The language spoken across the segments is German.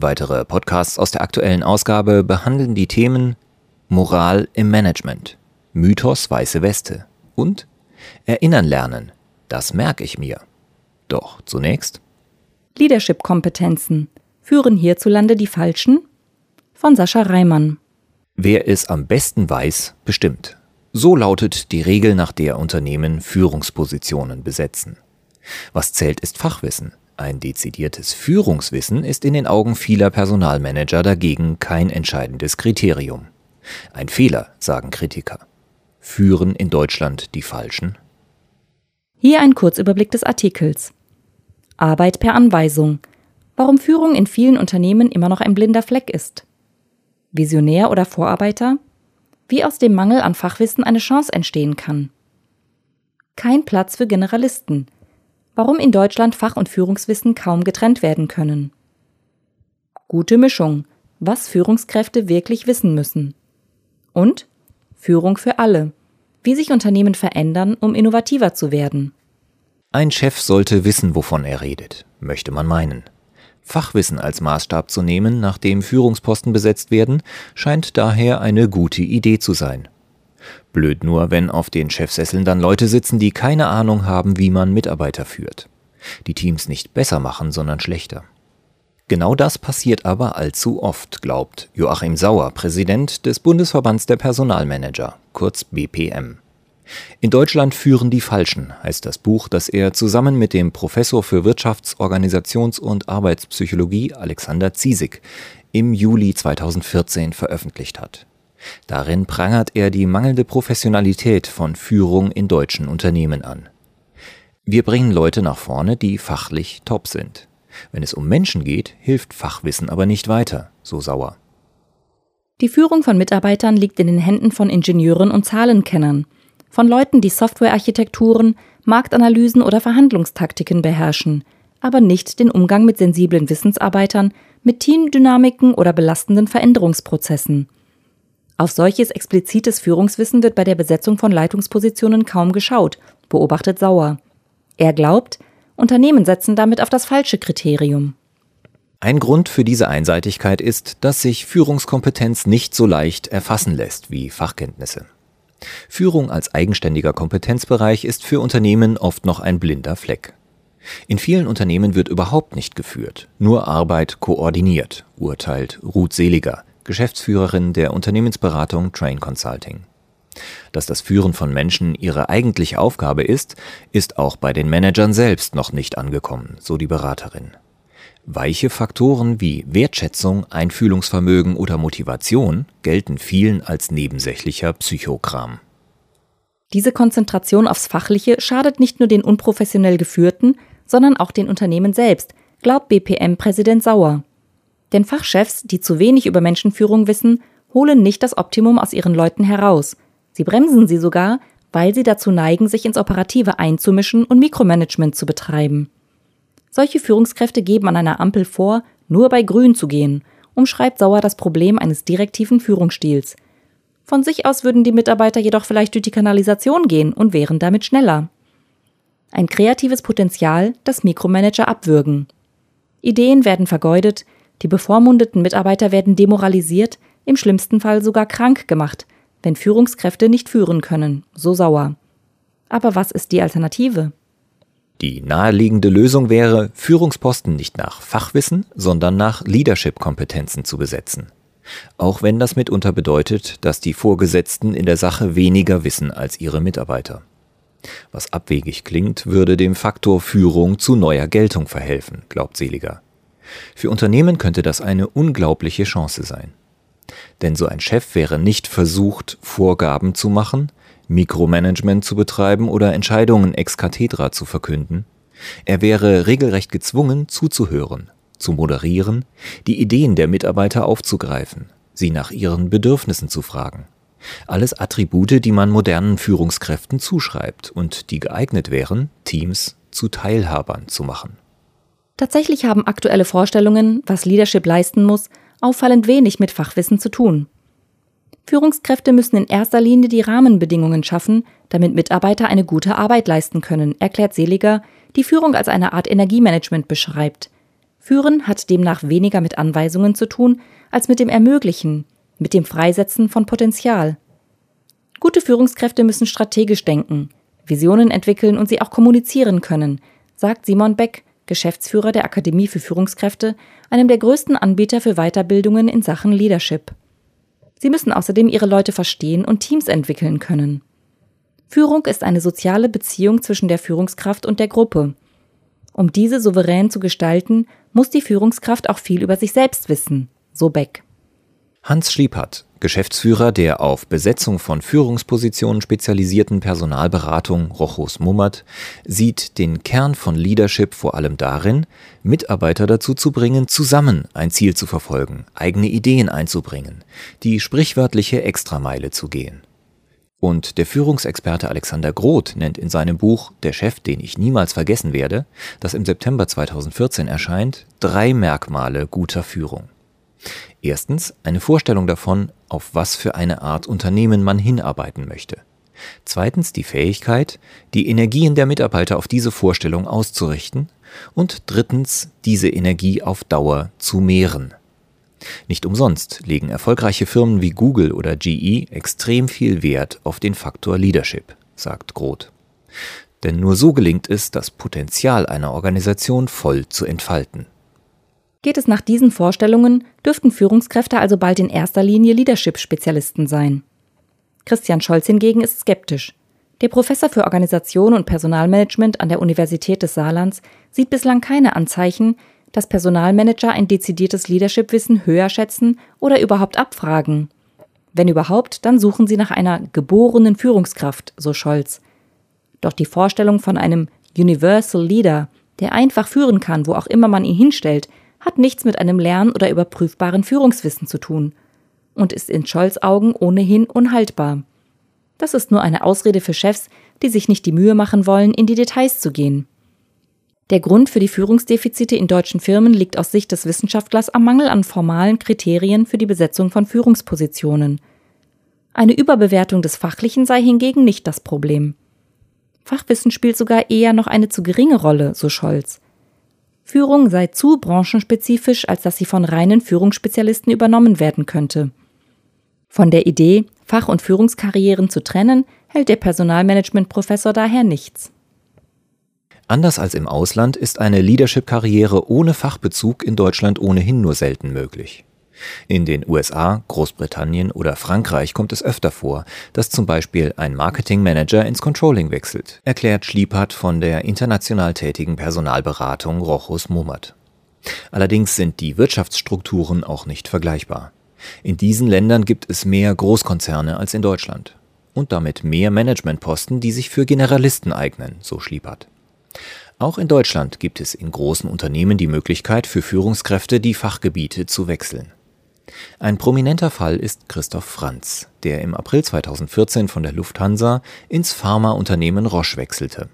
Weitere Podcasts aus der aktuellen Ausgabe behandeln die Themen Moral im Management, Mythos weiße Weste und Erinnern lernen. Das merke ich mir. Doch zunächst Leadership-Kompetenzen führen hierzulande die falschen von Sascha Reimann. Wer es am besten weiß, bestimmt. So lautet die Regel, nach der Unternehmen Führungspositionen besetzen. Was zählt, ist Fachwissen. Ein dezidiertes Führungswissen ist in den Augen vieler Personalmanager dagegen kein entscheidendes Kriterium. Ein Fehler, sagen Kritiker. Führen in Deutschland die Falschen? Hier ein Kurzüberblick des Artikels. Arbeit per Anweisung. Warum Führung in vielen Unternehmen immer noch ein blinder Fleck ist. Visionär oder Vorarbeiter? Wie aus dem Mangel an Fachwissen eine Chance entstehen kann. Kein Platz für Generalisten warum in Deutschland Fach- und Führungswissen kaum getrennt werden können. Gute Mischung, was Führungskräfte wirklich wissen müssen. Und Führung für alle, wie sich Unternehmen verändern, um innovativer zu werden. Ein Chef sollte wissen, wovon er redet, möchte man meinen. Fachwissen als Maßstab zu nehmen, nachdem Führungsposten besetzt werden, scheint daher eine gute Idee zu sein. Blöd nur, wenn auf den Chefsesseln dann Leute sitzen, die keine Ahnung haben, wie man Mitarbeiter führt. Die Teams nicht besser machen, sondern schlechter. Genau das passiert aber allzu oft, glaubt Joachim Sauer, Präsident des Bundesverbands der Personalmanager, kurz BPM. In Deutschland führen die Falschen, heißt das Buch, das er zusammen mit dem Professor für Wirtschafts-, Organisations- und Arbeitspsychologie Alexander Ziesig im Juli 2014 veröffentlicht hat. Darin prangert er die mangelnde Professionalität von Führung in deutschen Unternehmen an. Wir bringen Leute nach vorne, die fachlich top sind. Wenn es um Menschen geht, hilft Fachwissen aber nicht weiter, so sauer. Die Führung von Mitarbeitern liegt in den Händen von Ingenieuren und Zahlenkennern, von Leuten, die Softwarearchitekturen, Marktanalysen oder Verhandlungstaktiken beherrschen, aber nicht den Umgang mit sensiblen Wissensarbeitern, mit Teamdynamiken oder belastenden Veränderungsprozessen. Auf solches explizites Führungswissen wird bei der Besetzung von Leitungspositionen kaum geschaut, beobachtet Sauer. Er glaubt, Unternehmen setzen damit auf das falsche Kriterium. Ein Grund für diese Einseitigkeit ist, dass sich Führungskompetenz nicht so leicht erfassen lässt wie Fachkenntnisse. Führung als eigenständiger Kompetenzbereich ist für Unternehmen oft noch ein blinder Fleck. In vielen Unternehmen wird überhaupt nicht geführt, nur Arbeit koordiniert, urteilt Ruth Seliger, Geschäftsführerin der Unternehmensberatung Train Consulting. Dass das Führen von Menschen ihre eigentliche Aufgabe ist, ist auch bei den Managern selbst noch nicht angekommen, so die Beraterin. Weiche Faktoren wie Wertschätzung, Einfühlungsvermögen oder Motivation gelten vielen als nebensächlicher Psychokram. Diese Konzentration aufs Fachliche schadet nicht nur den unprofessionell geführten, sondern auch den Unternehmen selbst, glaubt BPM-Präsident Sauer. Denn Fachchefs, die zu wenig über Menschenführung wissen, holen nicht das Optimum aus ihren Leuten heraus. Sie bremsen sie sogar, weil sie dazu neigen, sich ins Operative einzumischen und Mikromanagement zu betreiben. Solche Führungskräfte geben an einer Ampel vor, nur bei Grün zu gehen, umschreibt Sauer das Problem eines direktiven Führungsstils. Von sich aus würden die Mitarbeiter jedoch vielleicht durch die Kanalisation gehen und wären damit schneller. Ein kreatives Potenzial, das Mikromanager abwürgen. Ideen werden vergeudet, die bevormundeten Mitarbeiter werden demoralisiert, im schlimmsten Fall sogar krank gemacht, wenn Führungskräfte nicht führen können, so sauer. Aber was ist die Alternative? Die naheliegende Lösung wäre, Führungsposten nicht nach Fachwissen, sondern nach Leadership-Kompetenzen zu besetzen. Auch wenn das mitunter bedeutet, dass die Vorgesetzten in der Sache weniger wissen als ihre Mitarbeiter. Was abwegig klingt, würde dem Faktor Führung zu neuer Geltung verhelfen, glaubt Seliger. Für Unternehmen könnte das eine unglaubliche Chance sein. Denn so ein Chef wäre nicht versucht, Vorgaben zu machen, Mikromanagement zu betreiben oder Entscheidungen ex cathedra zu verkünden. Er wäre regelrecht gezwungen, zuzuhören, zu moderieren, die Ideen der Mitarbeiter aufzugreifen, sie nach ihren Bedürfnissen zu fragen. Alles Attribute, die man modernen Führungskräften zuschreibt und die geeignet wären, Teams zu Teilhabern zu machen. Tatsächlich haben aktuelle Vorstellungen, was Leadership leisten muss, auffallend wenig mit Fachwissen zu tun. Führungskräfte müssen in erster Linie die Rahmenbedingungen schaffen, damit Mitarbeiter eine gute Arbeit leisten können, erklärt Seliger, die Führung als eine Art Energiemanagement beschreibt. Führen hat demnach weniger mit Anweisungen zu tun, als mit dem Ermöglichen, mit dem Freisetzen von Potenzial. Gute Führungskräfte müssen strategisch denken, Visionen entwickeln und sie auch kommunizieren können, sagt Simon Beck, Geschäftsführer der Akademie für Führungskräfte, einem der größten Anbieter für Weiterbildungen in Sachen Leadership. Sie müssen außerdem ihre Leute verstehen und Teams entwickeln können. Führung ist eine soziale Beziehung zwischen der Führungskraft und der Gruppe. Um diese souverän zu gestalten, muss die Führungskraft auch viel über sich selbst wissen, so Beck. Hans Schliepert, Geschäftsführer der auf Besetzung von Führungspositionen spezialisierten Personalberatung Rochus Mummert, sieht den Kern von Leadership vor allem darin, Mitarbeiter dazu zu bringen, zusammen ein Ziel zu verfolgen, eigene Ideen einzubringen, die sprichwörtliche Extrameile zu gehen. Und der Führungsexperte Alexander Groth nennt in seinem Buch Der Chef, den ich niemals vergessen werde, das im September 2014 erscheint, drei Merkmale guter Führung. Erstens eine Vorstellung davon, auf was für eine Art Unternehmen man hinarbeiten möchte. Zweitens die Fähigkeit, die Energien der Mitarbeiter auf diese Vorstellung auszurichten. Und drittens diese Energie auf Dauer zu mehren. Nicht umsonst legen erfolgreiche Firmen wie Google oder GE extrem viel Wert auf den Faktor Leadership, sagt Groth. Denn nur so gelingt es, das Potenzial einer Organisation voll zu entfalten. Geht es nach diesen Vorstellungen, dürften Führungskräfte also bald in erster Linie Leadership-Spezialisten sein. Christian Scholz hingegen ist skeptisch. Der Professor für Organisation und Personalmanagement an der Universität des Saarlands sieht bislang keine Anzeichen, dass Personalmanager ein dezidiertes Leadership-Wissen höher schätzen oder überhaupt abfragen. Wenn überhaupt, dann suchen sie nach einer geborenen Führungskraft, so Scholz. Doch die Vorstellung von einem Universal Leader, der einfach führen kann, wo auch immer man ihn hinstellt, hat nichts mit einem lern- oder überprüfbaren Führungswissen zu tun und ist in Scholz Augen ohnehin unhaltbar. Das ist nur eine Ausrede für Chefs, die sich nicht die Mühe machen wollen, in die Details zu gehen. Der Grund für die Führungsdefizite in deutschen Firmen liegt aus Sicht des Wissenschaftlers am Mangel an formalen Kriterien für die Besetzung von Führungspositionen. Eine Überbewertung des Fachlichen sei hingegen nicht das Problem. Fachwissen spielt sogar eher noch eine zu geringe Rolle, so Scholz. Führung sei zu branchenspezifisch, als dass sie von reinen Führungsspezialisten übernommen werden könnte. Von der Idee, Fach- und Führungskarrieren zu trennen, hält der Personalmanagement-Professor daher nichts. Anders als im Ausland ist eine Leadership-Karriere ohne Fachbezug in Deutschland ohnehin nur selten möglich. In den USA, Großbritannien oder Frankreich kommt es öfter vor, dass zum Beispiel ein Marketingmanager ins Controlling wechselt, erklärt Schliepert von der international tätigen Personalberatung Rochus Mummert. Allerdings sind die Wirtschaftsstrukturen auch nicht vergleichbar. In diesen Ländern gibt es mehr Großkonzerne als in Deutschland. Und damit mehr Managementposten, die sich für Generalisten eignen, so Schliepert. Auch in Deutschland gibt es in großen Unternehmen die Möglichkeit für Führungskräfte, die Fachgebiete zu wechseln. Ein prominenter Fall ist Christoph Franz, der im April 2014 von der Lufthansa ins Pharmaunternehmen Roche wechselte.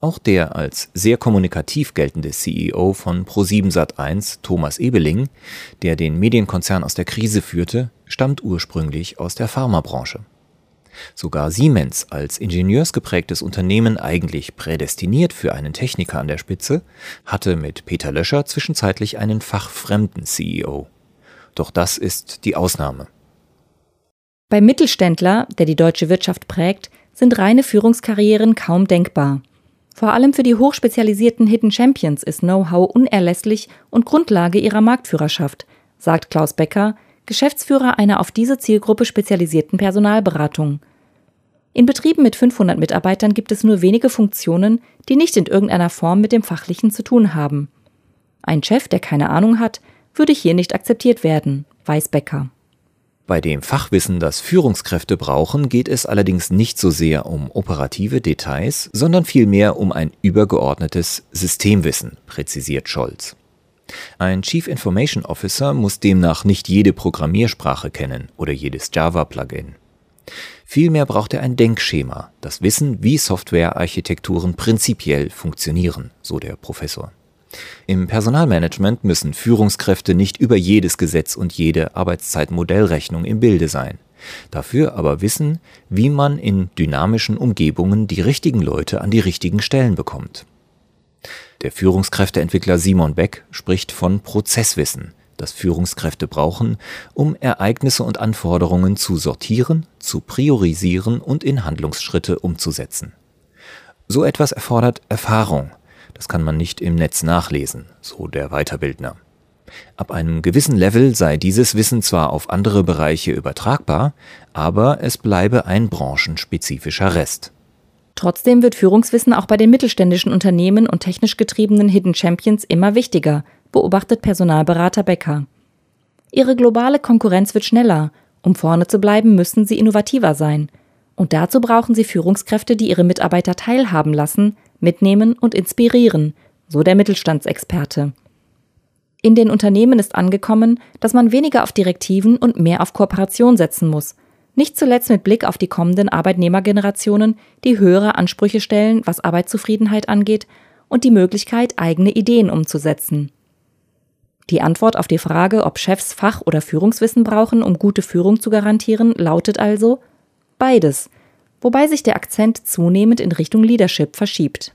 Auch der als sehr kommunikativ geltende CEO von Pro7 Sat1, Thomas Ebeling, der den Medienkonzern aus der Krise führte, stammt ursprünglich aus der Pharmabranche. Sogar Siemens als ingenieursgeprägtes Unternehmen eigentlich prädestiniert für einen Techniker an der Spitze, hatte mit Peter Löscher zwischenzeitlich einen fachfremden CEO. Doch das ist die Ausnahme. Beim Mittelständler, der die deutsche Wirtschaft prägt, sind reine Führungskarrieren kaum denkbar. Vor allem für die hochspezialisierten Hidden Champions ist Know-how unerlässlich und Grundlage ihrer Marktführerschaft, sagt Klaus Becker, Geschäftsführer einer auf diese Zielgruppe spezialisierten Personalberatung. In Betrieben mit 500 Mitarbeitern gibt es nur wenige Funktionen, die nicht in irgendeiner Form mit dem Fachlichen zu tun haben. Ein Chef, der keine Ahnung hat, würde hier nicht akzeptiert werden, weiß Becker. Bei dem Fachwissen, das Führungskräfte brauchen, geht es allerdings nicht so sehr um operative Details, sondern vielmehr um ein übergeordnetes Systemwissen, präzisiert Scholz. Ein Chief Information Officer muss demnach nicht jede Programmiersprache kennen oder jedes Java-Plugin. Vielmehr braucht er ein Denkschema, das Wissen, wie Softwarearchitekturen prinzipiell funktionieren, so der Professor. Im Personalmanagement müssen Führungskräfte nicht über jedes Gesetz und jede Arbeitszeitmodellrechnung im Bilde sein. Dafür aber wissen, wie man in dynamischen Umgebungen die richtigen Leute an die richtigen Stellen bekommt. Der Führungskräfteentwickler Simon Beck spricht von Prozesswissen, das Führungskräfte brauchen, um Ereignisse und Anforderungen zu sortieren, zu priorisieren und in Handlungsschritte umzusetzen. So etwas erfordert Erfahrung. Das kann man nicht im Netz nachlesen, so der Weiterbildner. Ab einem gewissen Level sei dieses Wissen zwar auf andere Bereiche übertragbar, aber es bleibe ein branchenspezifischer Rest. Trotzdem wird Führungswissen auch bei den mittelständischen Unternehmen und technisch getriebenen Hidden Champions immer wichtiger, beobachtet Personalberater Becker. Ihre globale Konkurrenz wird schneller. Um vorne zu bleiben, müssen sie innovativer sein. Und dazu brauchen sie Führungskräfte, die ihre Mitarbeiter teilhaben lassen, mitnehmen und inspirieren, so der Mittelstandsexperte. In den Unternehmen ist angekommen, dass man weniger auf Direktiven und mehr auf Kooperation setzen muss. Nicht zuletzt mit Blick auf die kommenden Arbeitnehmergenerationen, die höhere Ansprüche stellen, was Arbeitszufriedenheit angeht, und die Möglichkeit, eigene Ideen umzusetzen. Die Antwort auf die Frage, ob Chefs Fach- oder Führungswissen brauchen, um gute Führung zu garantieren, lautet also beides, wobei sich der Akzent zunehmend in Richtung Leadership verschiebt.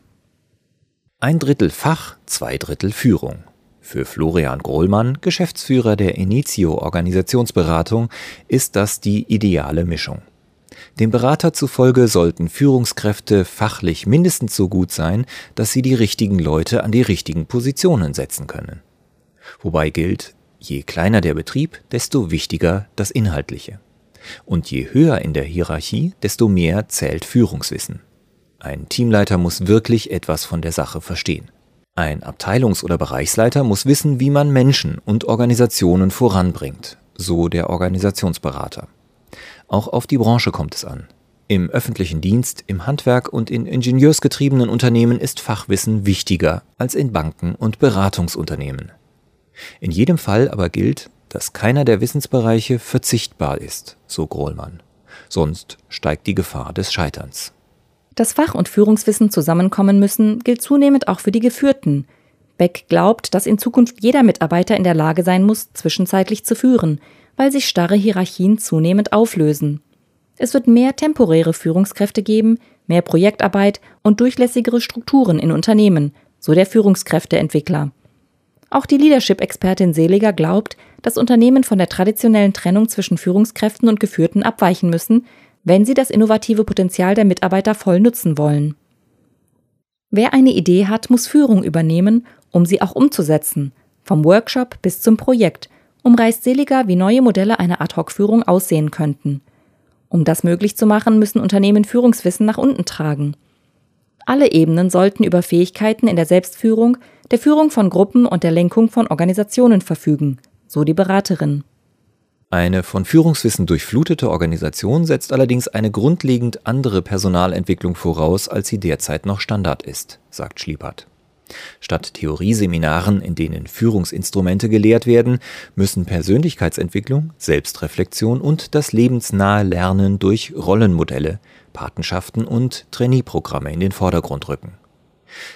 Ein Drittel Fach, zwei Drittel Führung. Für Florian Grohlmann, Geschäftsführer der Initio Organisationsberatung, ist das die ideale Mischung. Dem Berater zufolge sollten Führungskräfte fachlich mindestens so gut sein, dass sie die richtigen Leute an die richtigen Positionen setzen können. Wobei gilt, je kleiner der Betrieb, desto wichtiger das Inhaltliche. Und je höher in der Hierarchie, desto mehr zählt Führungswissen. Ein Teamleiter muss wirklich etwas von der Sache verstehen. Ein Abteilungs- oder Bereichsleiter muss wissen, wie man Menschen und Organisationen voranbringt, so der Organisationsberater. Auch auf die Branche kommt es an. Im öffentlichen Dienst, im Handwerk und in ingenieursgetriebenen Unternehmen ist Fachwissen wichtiger als in Banken und Beratungsunternehmen. In jedem Fall aber gilt, dass keiner der Wissensbereiche verzichtbar ist, so Grohlmann. Sonst steigt die Gefahr des Scheiterns. Dass Fach- und Führungswissen zusammenkommen müssen, gilt zunehmend auch für die Geführten. Beck glaubt, dass in Zukunft jeder Mitarbeiter in der Lage sein muss, zwischenzeitlich zu führen, weil sich starre Hierarchien zunehmend auflösen. Es wird mehr temporäre Führungskräfte geben, mehr Projektarbeit und durchlässigere Strukturen in Unternehmen, so der Führungskräfteentwickler. Auch die Leadership-Expertin Seliger glaubt, dass Unternehmen von der traditionellen Trennung zwischen Führungskräften und Geführten abweichen müssen, wenn sie das innovative Potenzial der Mitarbeiter voll nutzen wollen. Wer eine Idee hat, muss Führung übernehmen, um sie auch umzusetzen, vom Workshop bis zum Projekt, umreißt Seliger, wie neue Modelle einer Ad-Hoc-Führung aussehen könnten. Um das möglich zu machen, müssen Unternehmen Führungswissen nach unten tragen. Alle Ebenen sollten über Fähigkeiten in der Selbstführung, der Führung von Gruppen und der Lenkung von Organisationen verfügen, so die Beraterin. Eine von Führungswissen durchflutete Organisation setzt allerdings eine grundlegend andere Personalentwicklung voraus, als sie derzeit noch Standard ist, sagt Schliepert. Statt Theorieseminaren, in denen Führungsinstrumente gelehrt werden, müssen Persönlichkeitsentwicklung, Selbstreflexion und das lebensnahe Lernen durch Rollenmodelle, Patenschaften und Trainee-Programme in den Vordergrund rücken.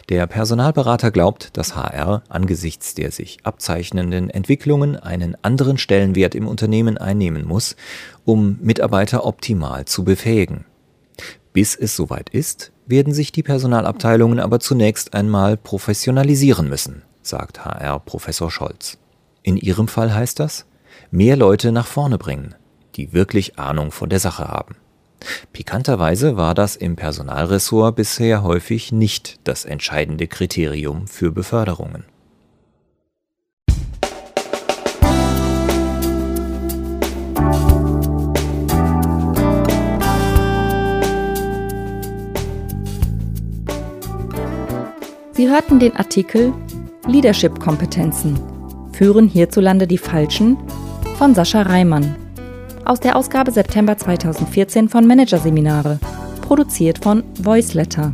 Der Personalberater glaubt, dass HR angesichts der sich abzeichnenden Entwicklungen einen anderen Stellenwert im Unternehmen einnehmen muss, um Mitarbeiter optimal zu befähigen. Bis es soweit ist, werden sich die Personalabteilungen aber zunächst einmal professionalisieren müssen, sagt HR Professor Scholz. In Ihrem Fall heißt das, mehr Leute nach vorne bringen, die wirklich Ahnung von der Sache haben. Pikanterweise war das im Personalressort bisher häufig nicht das entscheidende Kriterium für Beförderungen. Sie hörten den Artikel Leadership-Kompetenzen. Führen hierzulande die Falschen von Sascha Reimann aus der Ausgabe September 2014 von Managerseminare, produziert von Voiceletter.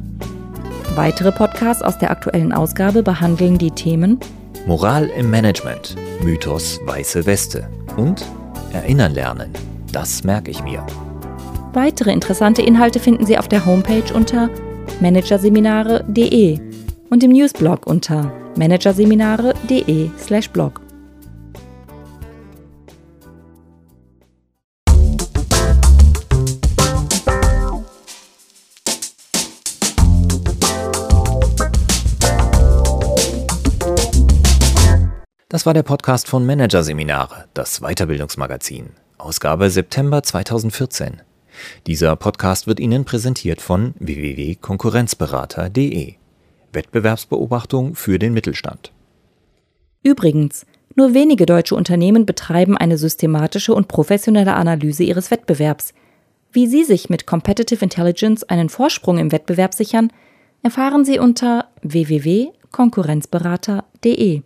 Weitere Podcasts aus der aktuellen Ausgabe behandeln die Themen Moral im Management, Mythos weiße Weste und Erinnern lernen. Das merke ich mir. Weitere interessante Inhalte finden Sie auf der Homepage unter managerseminare.de und im Newsblog unter managerseminare.de/blog. Das war der Podcast von Managerseminare, das Weiterbildungsmagazin, Ausgabe September 2014. Dieser Podcast wird Ihnen präsentiert von www.konkurrenzberater.de. Wettbewerbsbeobachtung für den Mittelstand. Übrigens, nur wenige deutsche Unternehmen betreiben eine systematische und professionelle Analyse ihres Wettbewerbs. Wie Sie sich mit Competitive Intelligence einen Vorsprung im Wettbewerb sichern, erfahren Sie unter www.konkurrenzberater.de.